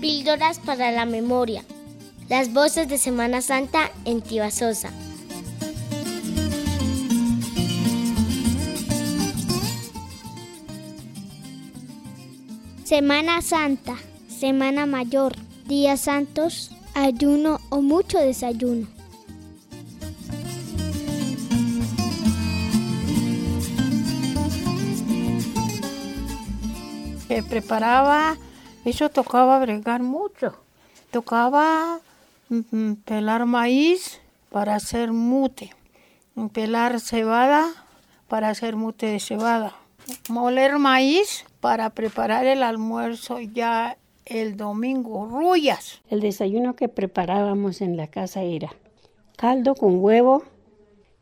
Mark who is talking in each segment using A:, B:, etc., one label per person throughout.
A: Píldoras para la memoria. Las voces de Semana Santa en Tibasosa.
B: Semana Santa, Semana Mayor, Días Santos, ayuno o mucho desayuno.
C: Se preparaba, eso tocaba bregar mucho. Tocaba pelar maíz para hacer mute, pelar cebada para hacer mute de cebada, moler maíz para preparar el almuerzo ya el domingo, rullas.
D: El desayuno que preparábamos en la casa era caldo con huevo,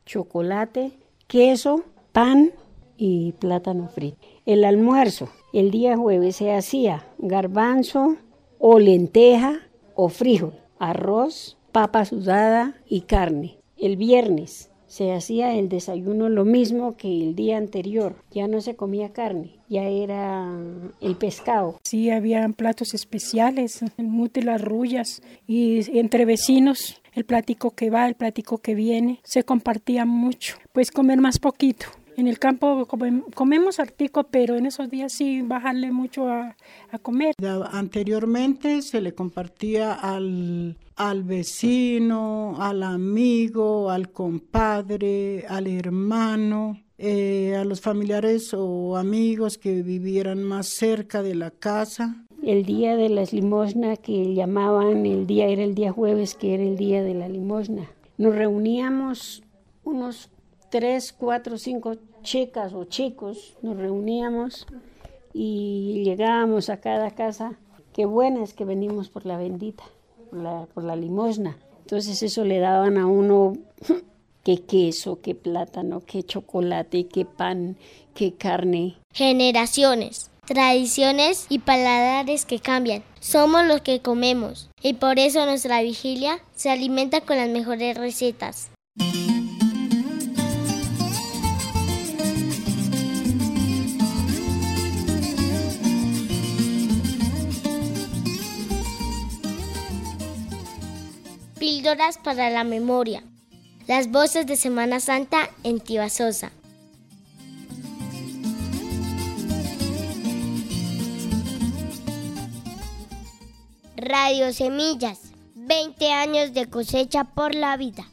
D: chocolate, queso, pan y plátano frito. El almuerzo, el día jueves se hacía garbanzo o lenteja o frijol, arroz, papa sudada y carne. El viernes se hacía el desayuno lo mismo que el día anterior. Ya no se comía carne, ya era el pescado.
E: Sí, habían platos especiales, el mute, las rullas y entre vecinos el plático que va, el plático que viene, se compartía mucho. Pues comer más poquito. En el campo comemos artico, pero en esos días sí bajarle mucho a, a comer.
F: Anteriormente se le compartía al, al vecino, al amigo, al compadre, al hermano, eh, a los familiares o amigos que vivieran más cerca de la casa.
D: El día de las limosnas que llamaban, el día era el día jueves, que era el día de la limosna. Nos reuníamos unos tres, cuatro, cinco chicas o chicos, nos reuníamos y llegábamos a cada casa. Qué buenas que venimos por la bendita, por la, por la limosna. Entonces eso le daban a uno qué queso, qué plátano, qué chocolate, qué pan, qué carne.
A: Generaciones, tradiciones y paladares que cambian. Somos los que comemos y por eso nuestra vigilia se alimenta con las mejores recetas. Píldoras para la memoria. Las voces de Semana Santa en Tibasosa. Radio Semillas. 20 años de cosecha por la vida.